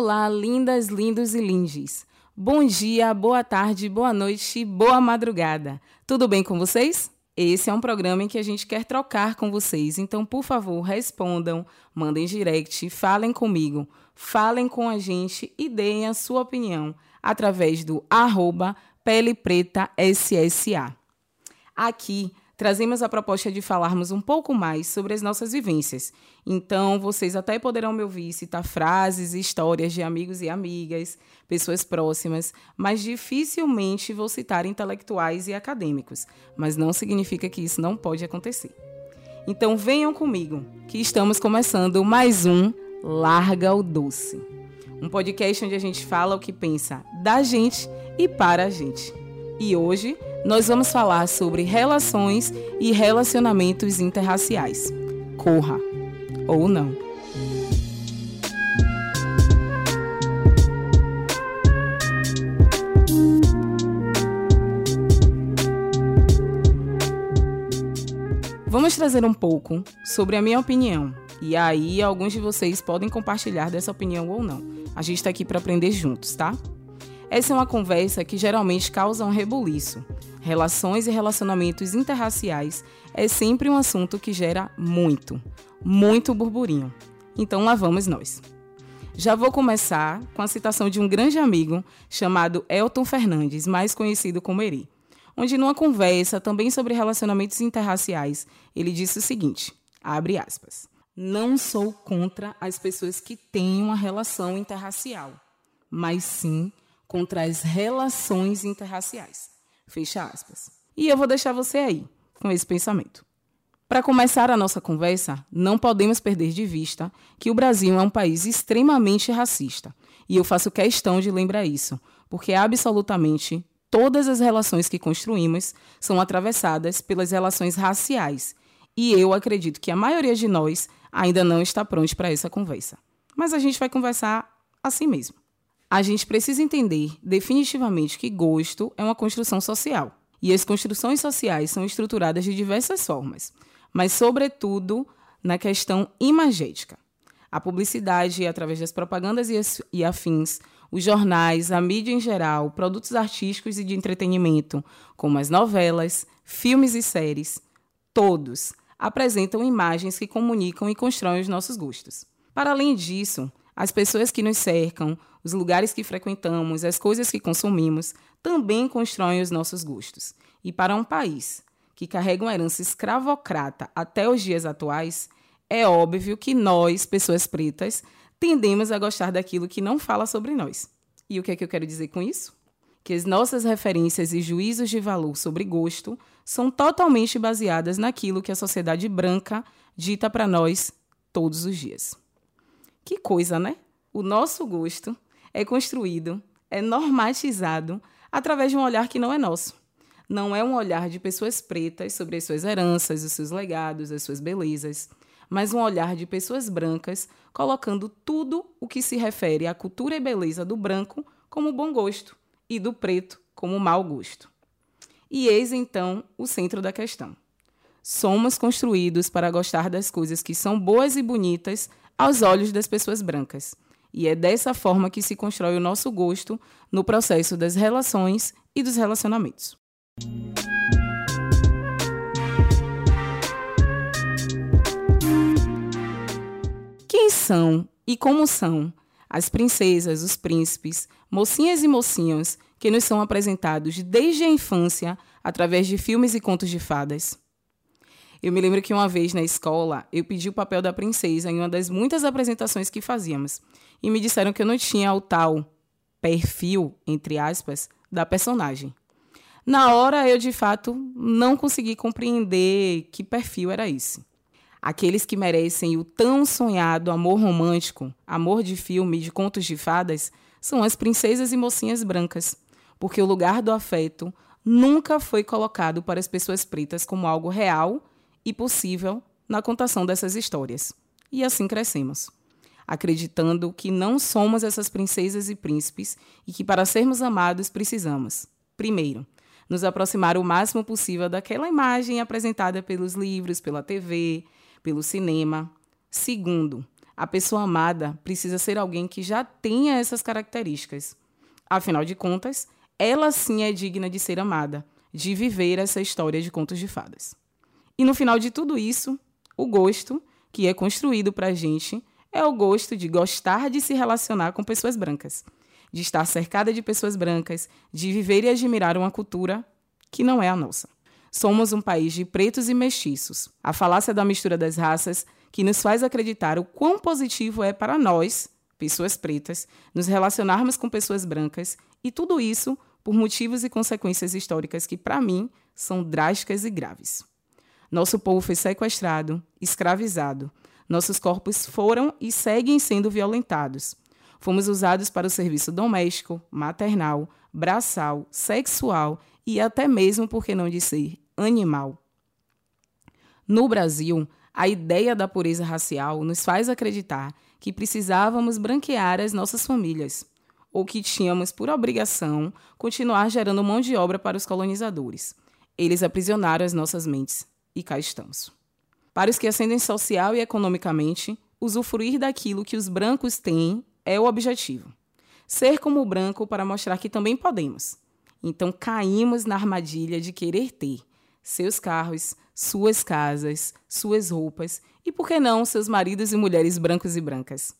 Olá, lindas, lindos e lindes. Bom dia, boa tarde, boa noite, boa madrugada. Tudo bem com vocês? Esse é um programa em que a gente quer trocar com vocês, então, por favor, respondam, mandem direct, falem comigo, falem com a gente e deem a sua opinião através do arroba Pele Preta SSA. Aqui trazemos a proposta de falarmos um pouco mais sobre as nossas vivências. Então, vocês até poderão me ouvir citar frases e histórias de amigos e amigas, pessoas próximas, mas dificilmente vou citar intelectuais e acadêmicos. Mas não significa que isso não pode acontecer. Então, venham comigo, que estamos começando mais um Larga o Doce. Um podcast onde a gente fala o que pensa da gente e para a gente. E hoje nós vamos falar sobre relações e relacionamentos interraciais. Corra ou não. Vamos trazer um pouco sobre a minha opinião. E aí, alguns de vocês podem compartilhar dessa opinião ou não. A gente está aqui para aprender juntos, tá? Essa é uma conversa que geralmente causa um rebuliço. Relações e relacionamentos interraciais é sempre um assunto que gera muito, muito burburinho. Então lá vamos nós. Já vou começar com a citação de um grande amigo chamado Elton Fernandes, mais conhecido como Eri, onde numa conversa também sobre relacionamentos interraciais, ele disse o seguinte: abre aspas. Não sou contra as pessoas que têm uma relação interracial, mas sim contra as relações interraciais. Fecha aspas. E eu vou deixar você aí com esse pensamento. Para começar a nossa conversa, não podemos perder de vista que o Brasil é um país extremamente racista. E eu faço questão de lembrar isso, porque absolutamente todas as relações que construímos são atravessadas pelas relações raciais. E eu acredito que a maioria de nós ainda não está pronto para essa conversa. Mas a gente vai conversar assim mesmo a gente precisa entender definitivamente que gosto é uma construção social. E as construções sociais são estruturadas de diversas formas, mas, sobretudo, na questão imagética. A publicidade, através das propagandas e afins, os jornais, a mídia em geral, produtos artísticos e de entretenimento, como as novelas, filmes e séries, todos apresentam imagens que comunicam e constroem os nossos gostos. Para além disso, as pessoas que nos cercam, os lugares que frequentamos, as coisas que consumimos, também constroem os nossos gostos. E para um país que carrega uma herança escravocrata até os dias atuais, é óbvio que nós, pessoas pretas, tendemos a gostar daquilo que não fala sobre nós. E o que é que eu quero dizer com isso? Que as nossas referências e juízos de valor sobre gosto são totalmente baseadas naquilo que a sociedade branca dita para nós todos os dias. Que coisa, né? O nosso gosto é construído, é normatizado através de um olhar que não é nosso. Não é um olhar de pessoas pretas sobre as suas heranças, os seus legados, as suas belezas, mas um olhar de pessoas brancas colocando tudo o que se refere à cultura e beleza do branco como bom gosto e do preto como mau gosto. E eis então o centro da questão. Somos construídos para gostar das coisas que são boas e bonitas aos olhos das pessoas brancas. E é dessa forma que se constrói o nosso gosto no processo das relações e dos relacionamentos. Quem são e como são as princesas, os príncipes, mocinhas e mocinhos que nos são apresentados desde a infância através de filmes e contos de fadas? Eu me lembro que uma vez na escola eu pedi o papel da princesa em uma das muitas apresentações que fazíamos e me disseram que eu não tinha o tal perfil, entre aspas, da personagem. Na hora eu de fato não consegui compreender que perfil era esse. Aqueles que merecem o tão sonhado amor romântico, amor de filme, de contos de fadas, são as princesas e mocinhas brancas, porque o lugar do afeto nunca foi colocado para as pessoas pretas como algo real e possível na contação dessas histórias. E assim crescemos, acreditando que não somos essas princesas e príncipes e que para sermos amados precisamos, primeiro, nos aproximar o máximo possível daquela imagem apresentada pelos livros, pela TV, pelo cinema. Segundo, A pessoa amada precisa ser alguém que já tenha essas características. Afinal de contas, ela sim é digna de ser amada, de viver essa história de contos de fadas. E no final de tudo isso, o gosto, que é construído para a gente, é o gosto de gostar de se relacionar com pessoas brancas, de estar cercada de pessoas brancas, de viver e admirar uma cultura que não é a nossa. Somos um país de pretos e mestiços. A falácia da mistura das raças que nos faz acreditar o quão positivo é para nós, pessoas pretas, nos relacionarmos com pessoas brancas e tudo isso por motivos e consequências históricas que, para mim, são drásticas e graves. Nosso povo foi sequestrado, escravizado. Nossos corpos foram e seguem sendo violentados. Fomos usados para o serviço doméstico, maternal, braçal, sexual e até mesmo, por que não dizer, animal. No Brasil, a ideia da pureza racial nos faz acreditar que precisávamos branquear as nossas famílias, ou que tínhamos por obrigação continuar gerando mão de obra para os colonizadores. Eles aprisionaram as nossas mentes e cá estamos. Para os que ascendem social e economicamente, usufruir daquilo que os brancos têm é o objetivo. Ser como o branco para mostrar que também podemos. Então caímos na armadilha de querer ter seus carros, suas casas, suas roupas e, por que não, seus maridos e mulheres brancos e brancas.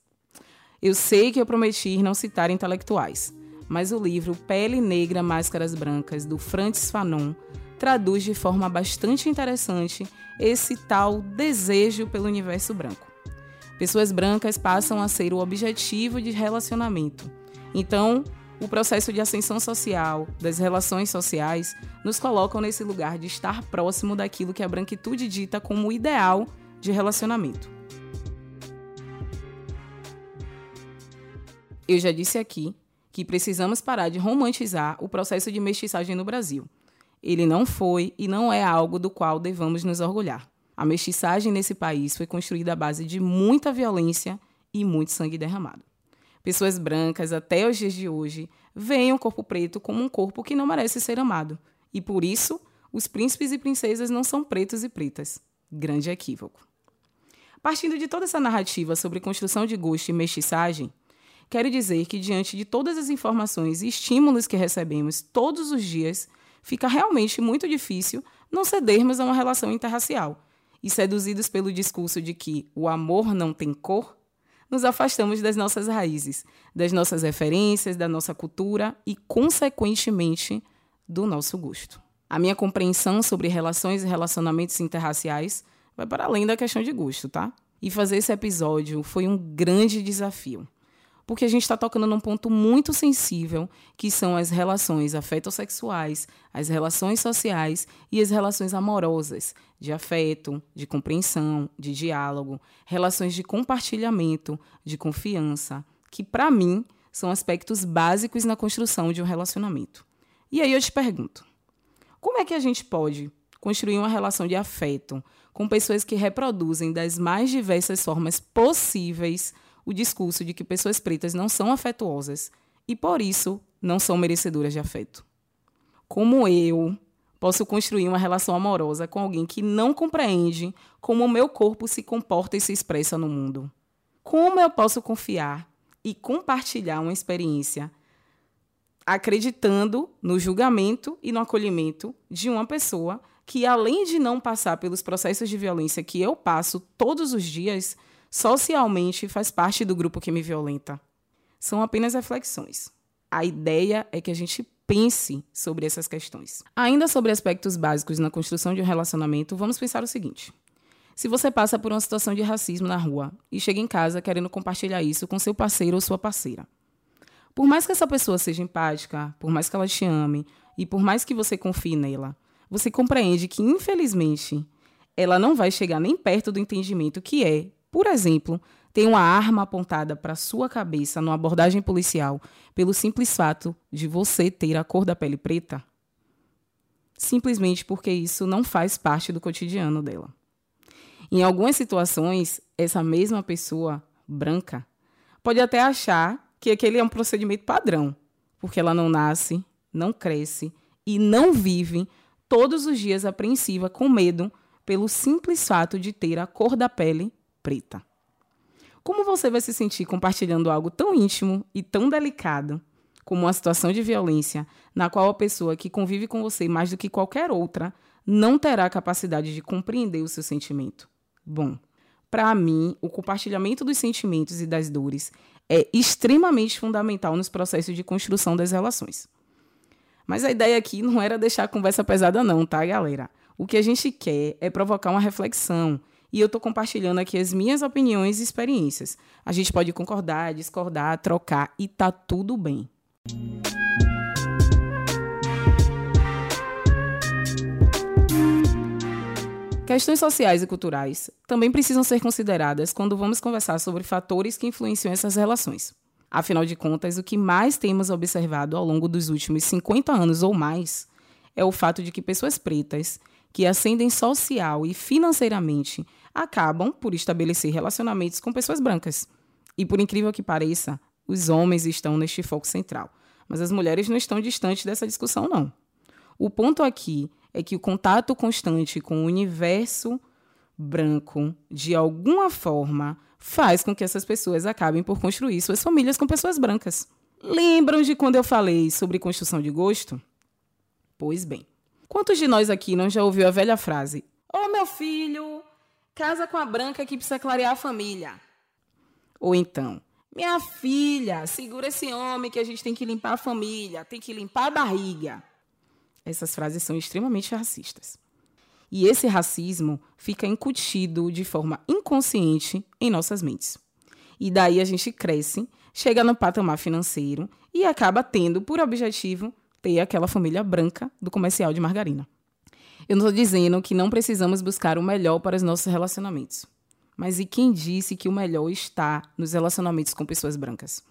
Eu sei que eu prometi não citar intelectuais, mas o livro Pele Negra, Máscaras Brancas, do Francis Fanon, traduz de forma bastante interessante esse tal desejo pelo universo branco. Pessoas brancas passam a ser o objetivo de relacionamento. Então, o processo de ascensão social, das relações sociais, nos colocam nesse lugar de estar próximo daquilo que a branquitude dita como ideal de relacionamento. Eu já disse aqui que precisamos parar de romantizar o processo de mestiçagem no Brasil. Ele não foi e não é algo do qual devamos nos orgulhar. A mestiçagem nesse país foi construída à base de muita violência e muito sangue derramado. Pessoas brancas, até os dias de hoje, veem o corpo preto como um corpo que não merece ser amado. E por isso, os príncipes e princesas não são pretos e pretas. Grande equívoco. Partindo de toda essa narrativa sobre construção de gosto e mestiçagem, quero dizer que, diante de todas as informações e estímulos que recebemos todos os dias, fica realmente muito difícil não cedermos a uma relação interracial. E seduzidos pelo discurso de que o amor não tem cor, nos afastamos das nossas raízes, das nossas referências, da nossa cultura e, consequentemente, do nosso gosto. A minha compreensão sobre relações e relacionamentos interraciais vai para além da questão de gosto, tá? E fazer esse episódio foi um grande desafio porque a gente está tocando num ponto muito sensível, que são as relações afetossexuais, as relações sociais e as relações amorosas, de afeto, de compreensão, de diálogo, relações de compartilhamento, de confiança, que, para mim, são aspectos básicos na construção de um relacionamento. E aí eu te pergunto: como é que a gente pode construir uma relação de afeto com pessoas que reproduzem das mais diversas formas possíveis? O discurso de que pessoas pretas não são afetuosas e, por isso, não são merecedoras de afeto. Como eu posso construir uma relação amorosa com alguém que não compreende como o meu corpo se comporta e se expressa no mundo? Como eu posso confiar e compartilhar uma experiência acreditando no julgamento e no acolhimento de uma pessoa que, além de não passar pelos processos de violência que eu passo todos os dias, socialmente faz parte do grupo que me violenta. São apenas reflexões. A ideia é que a gente pense sobre essas questões. Ainda sobre aspectos básicos na construção de um relacionamento, vamos pensar o seguinte: se você passa por uma situação de racismo na rua e chega em casa querendo compartilhar isso com seu parceiro ou sua parceira, por mais que essa pessoa seja empática, por mais que ela te ame e por mais que você confie nela, você compreende que, infelizmente, ela não vai chegar nem perto do entendimento que é por exemplo, tem uma arma apontada para sua cabeça numa abordagem policial pelo simples fato de você ter a cor da pele preta? Simplesmente porque isso não faz parte do cotidiano dela. Em algumas situações, essa mesma pessoa branca pode até achar que aquele é um procedimento padrão, porque ela não nasce, não cresce e não vive todos os dias apreensiva com medo pelo simples fato de ter a cor da pele preta. Como você vai se sentir compartilhando algo tão íntimo e tão delicado como uma situação de violência, na qual a pessoa que convive com você mais do que qualquer outra não terá capacidade de compreender o seu sentimento? Bom, para mim, o compartilhamento dos sentimentos e das dores é extremamente fundamental nos processos de construção das relações. Mas a ideia aqui não era deixar a conversa pesada, não, tá, galera? O que a gente quer é provocar uma reflexão. E eu estou compartilhando aqui as minhas opiniões e experiências. A gente pode concordar, discordar, trocar e tá tudo bem. Questões sociais e culturais também precisam ser consideradas quando vamos conversar sobre fatores que influenciam essas relações. Afinal de contas, o que mais temos observado ao longo dos últimos 50 anos ou mais é o fato de que pessoas pretas que ascendem social e financeiramente acabam por estabelecer relacionamentos com pessoas brancas. E por incrível que pareça, os homens estão neste foco central, mas as mulheres não estão distantes dessa discussão não. O ponto aqui é que o contato constante com o universo branco, de alguma forma, faz com que essas pessoas acabem por construir suas famílias com pessoas brancas. Lembram de quando eu falei sobre construção de gosto? Pois bem, quantos de nós aqui não já ouviu a velha frase: Ô oh, meu filho, casa com a branca que precisa clarear a família? Ou então, minha filha, segura esse homem que a gente tem que limpar a família, tem que limpar a barriga. Essas frases são extremamente racistas. E esse racismo fica incutido de forma inconsciente em nossas mentes. E daí a gente cresce, chega no patamar financeiro e acaba tendo por objetivo ter aquela família branca do comercial de margarina. Eu não estou dizendo que não precisamos buscar o melhor para os nossos relacionamentos. Mas e quem disse que o melhor está nos relacionamentos com pessoas brancas?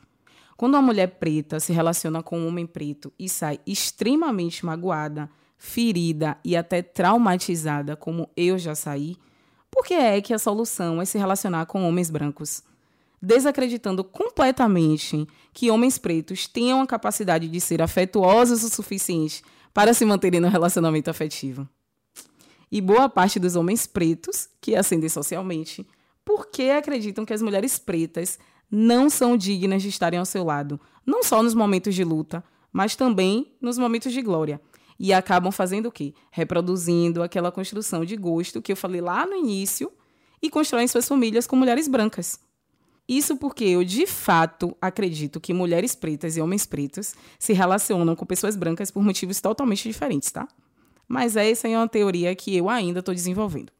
Quando uma mulher preta se relaciona com um homem preto e sai extremamente magoada, ferida e até traumatizada, como eu já saí, por que é que a solução é se relacionar com homens brancos? Desacreditando completamente que homens pretos tenham a capacidade de ser afetuosos o suficiente para se manterem no relacionamento afetivo. E boa parte dos homens pretos, que ascendem socialmente, por que acreditam que as mulheres pretas não são dignas de estarem ao seu lado, não só nos momentos de luta, mas também nos momentos de glória. E acabam fazendo o quê? Reproduzindo aquela construção de gosto que eu falei lá no início e constroem suas famílias com mulheres brancas. Isso porque eu, de fato, acredito que mulheres pretas e homens pretos se relacionam com pessoas brancas por motivos totalmente diferentes, tá? Mas essa é uma teoria que eu ainda estou desenvolvendo.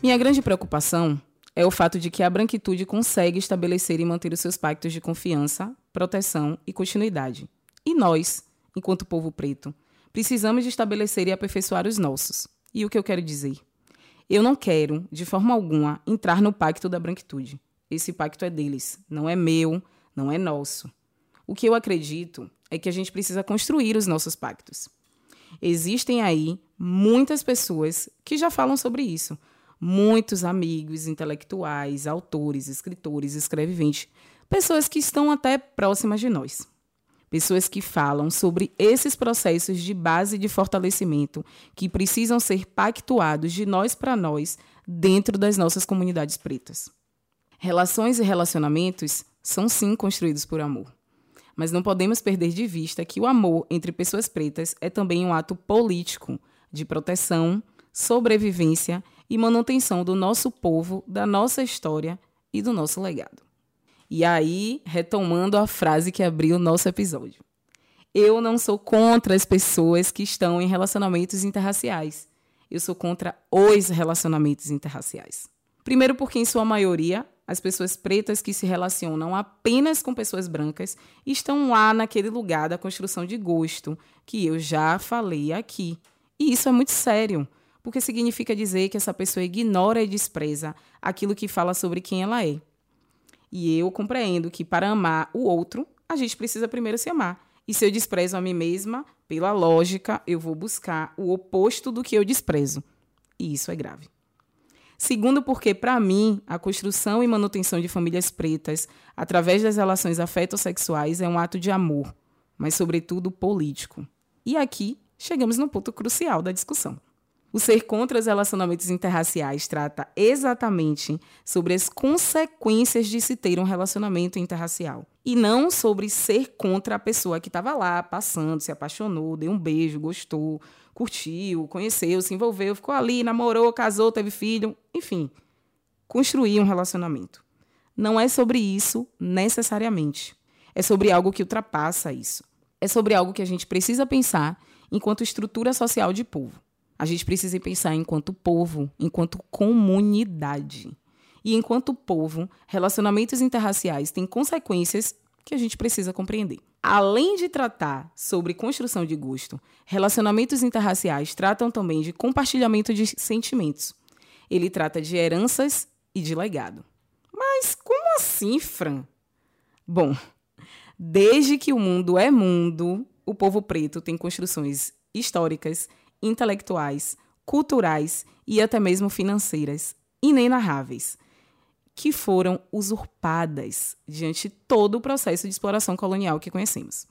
Minha grande preocupação é o fato de que a branquitude consegue estabelecer e manter os seus pactos de confiança, proteção e continuidade. E nós, enquanto povo preto, precisamos de estabelecer e aperfeiçoar os nossos. E o que eu quero dizer? Eu não quero, de forma alguma, entrar no pacto da branquitude. Esse pacto é deles, não é meu, não é nosso. O que eu acredito é que a gente precisa construir os nossos pactos. Existem aí muitas pessoas que já falam sobre isso, muitos amigos intelectuais, autores, escritores, escreviventes, pessoas que estão até próximas de nós. Pessoas que falam sobre esses processos de base de fortalecimento que precisam ser pactuados de nós para nós dentro das nossas comunidades pretas. Relações e relacionamentos são sim construídos por amor. Mas não podemos perder de vista que o amor entre pessoas pretas é também um ato político de proteção, sobrevivência e manutenção do nosso povo, da nossa história e do nosso legado. E aí, retomando a frase que abriu o nosso episódio. Eu não sou contra as pessoas que estão em relacionamentos interraciais. Eu sou contra os relacionamentos interraciais. Primeiro, porque, em sua maioria, as pessoas pretas que se relacionam apenas com pessoas brancas estão lá naquele lugar da construção de gosto que eu já falei aqui. E isso é muito sério porque significa dizer que essa pessoa ignora e despreza aquilo que fala sobre quem ela é. E eu compreendo que para amar o outro, a gente precisa primeiro se amar. E se eu desprezo a mim mesma, pela lógica, eu vou buscar o oposto do que eu desprezo. E isso é grave. Segundo, porque, para mim, a construção e manutenção de famílias pretas, através das relações afetossexuais, é um ato de amor, mas, sobretudo, político. E aqui chegamos no ponto crucial da discussão. O ser contra os relacionamentos interraciais trata exatamente sobre as consequências de se ter um relacionamento interracial. E não sobre ser contra a pessoa que estava lá, passando, se apaixonou, deu um beijo, gostou, curtiu, conheceu, se envolveu, ficou ali, namorou, casou, teve filho, enfim, construir um relacionamento. Não é sobre isso necessariamente. É sobre algo que ultrapassa isso. É sobre algo que a gente precisa pensar enquanto estrutura social de povo. A gente precisa pensar enquanto povo, enquanto comunidade. E enquanto povo, relacionamentos interraciais têm consequências que a gente precisa compreender. Além de tratar sobre construção de gosto, relacionamentos interraciais tratam também de compartilhamento de sentimentos. Ele trata de heranças e de legado. Mas como assim, Fran? Bom, desde que o mundo é mundo, o povo preto tem construções históricas intelectuais, culturais e até mesmo financeiras inenarráveis, que foram usurpadas diante todo o processo de exploração colonial que conhecemos.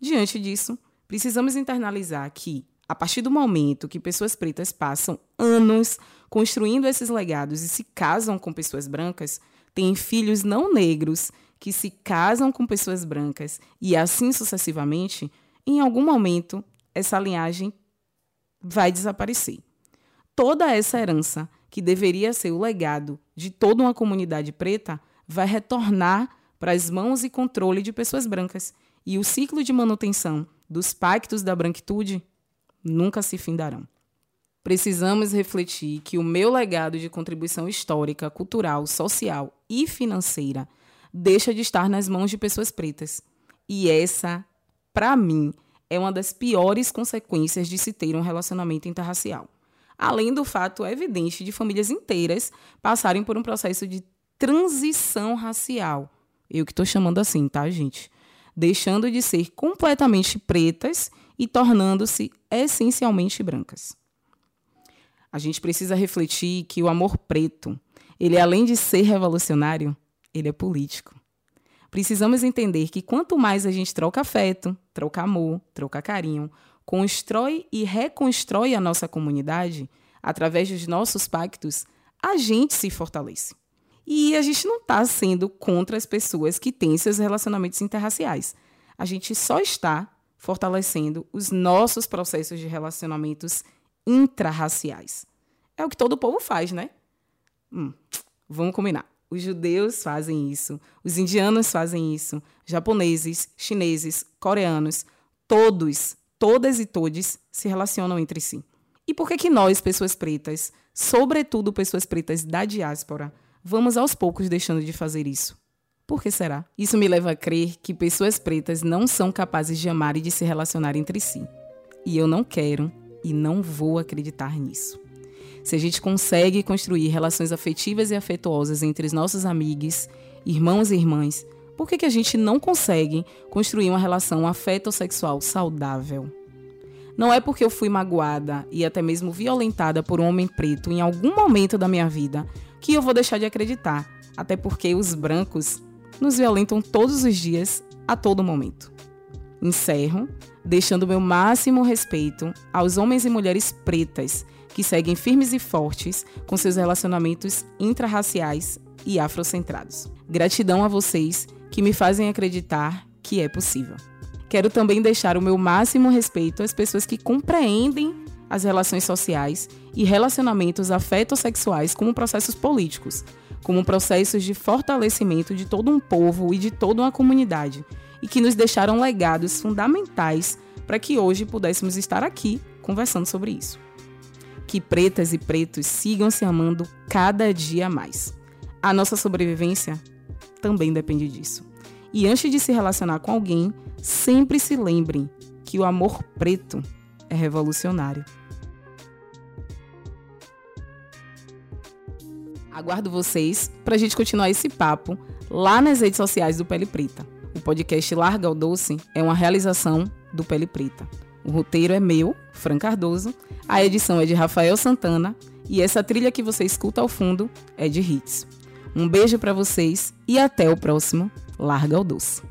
Diante disso, precisamos internalizar que, a partir do momento que pessoas pretas passam anos construindo esses legados e se casam com pessoas brancas, têm filhos não negros que se casam com pessoas brancas e assim sucessivamente, em algum momento essa linhagem vai desaparecer. Toda essa herança, que deveria ser o legado de toda uma comunidade preta, vai retornar para as mãos e controle de pessoas brancas. E o ciclo de manutenção dos pactos da branquitude nunca se findarão. Precisamos refletir que o meu legado de contribuição histórica, cultural, social e financeira deixa de estar nas mãos de pessoas pretas. E essa, para mim, é uma das piores consequências de se ter um relacionamento interracial. Além do fato evidente de famílias inteiras passarem por um processo de transição racial. Eu que estou chamando assim, tá, gente? Deixando de ser completamente pretas e tornando-se essencialmente brancas. A gente precisa refletir que o amor preto, ele além de ser revolucionário, ele é político. Precisamos entender que quanto mais a gente troca afeto, troca amor, troca carinho, constrói e reconstrói a nossa comunidade através dos nossos pactos, a gente se fortalece. E a gente não está sendo contra as pessoas que têm seus relacionamentos interraciais. A gente só está fortalecendo os nossos processos de relacionamentos intrarraciais. É o que todo povo faz, né? Hum, vamos combinar. Os judeus fazem isso, os indianos fazem isso, japoneses, chineses, coreanos, todos, todas e todes se relacionam entre si. E por que que nós, pessoas pretas, sobretudo pessoas pretas da diáspora, vamos aos poucos deixando de fazer isso? Por que será? Isso me leva a crer que pessoas pretas não são capazes de amar e de se relacionar entre si. E eu não quero e não vou acreditar nisso. Se a gente consegue construir relações afetivas e afetuosas entre os nossos amigos, irmãos e irmãs, por que, que a gente não consegue construir uma relação afeto-sexual saudável? Não é porque eu fui magoada e até mesmo violentada por um homem preto em algum momento da minha vida que eu vou deixar de acreditar, até porque os brancos nos violentam todos os dias, a todo momento. Encerro deixando meu máximo respeito aos homens e mulheres pretas que seguem firmes e fortes com seus relacionamentos intrarraciais e afrocentrados. Gratidão a vocês que me fazem acreditar que é possível. Quero também deixar o meu máximo respeito às pessoas que compreendem as relações sociais e relacionamentos afetossexuais como processos políticos, como processos de fortalecimento de todo um povo e de toda uma comunidade, e que nos deixaram legados fundamentais para que hoje pudéssemos estar aqui conversando sobre isso que pretas e pretos sigam se amando cada dia mais. A nossa sobrevivência também depende disso. E antes de se relacionar com alguém, sempre se lembrem que o amor preto é revolucionário. Aguardo vocês para a gente continuar esse papo lá nas redes sociais do Pele Preta. O podcast Larga o Doce é uma realização do Pele Preta. O roteiro é meu, Fran Cardoso, a edição é de Rafael Santana e essa trilha que você escuta ao fundo é de Hits. Um beijo para vocês e até o próximo Larga o Doce.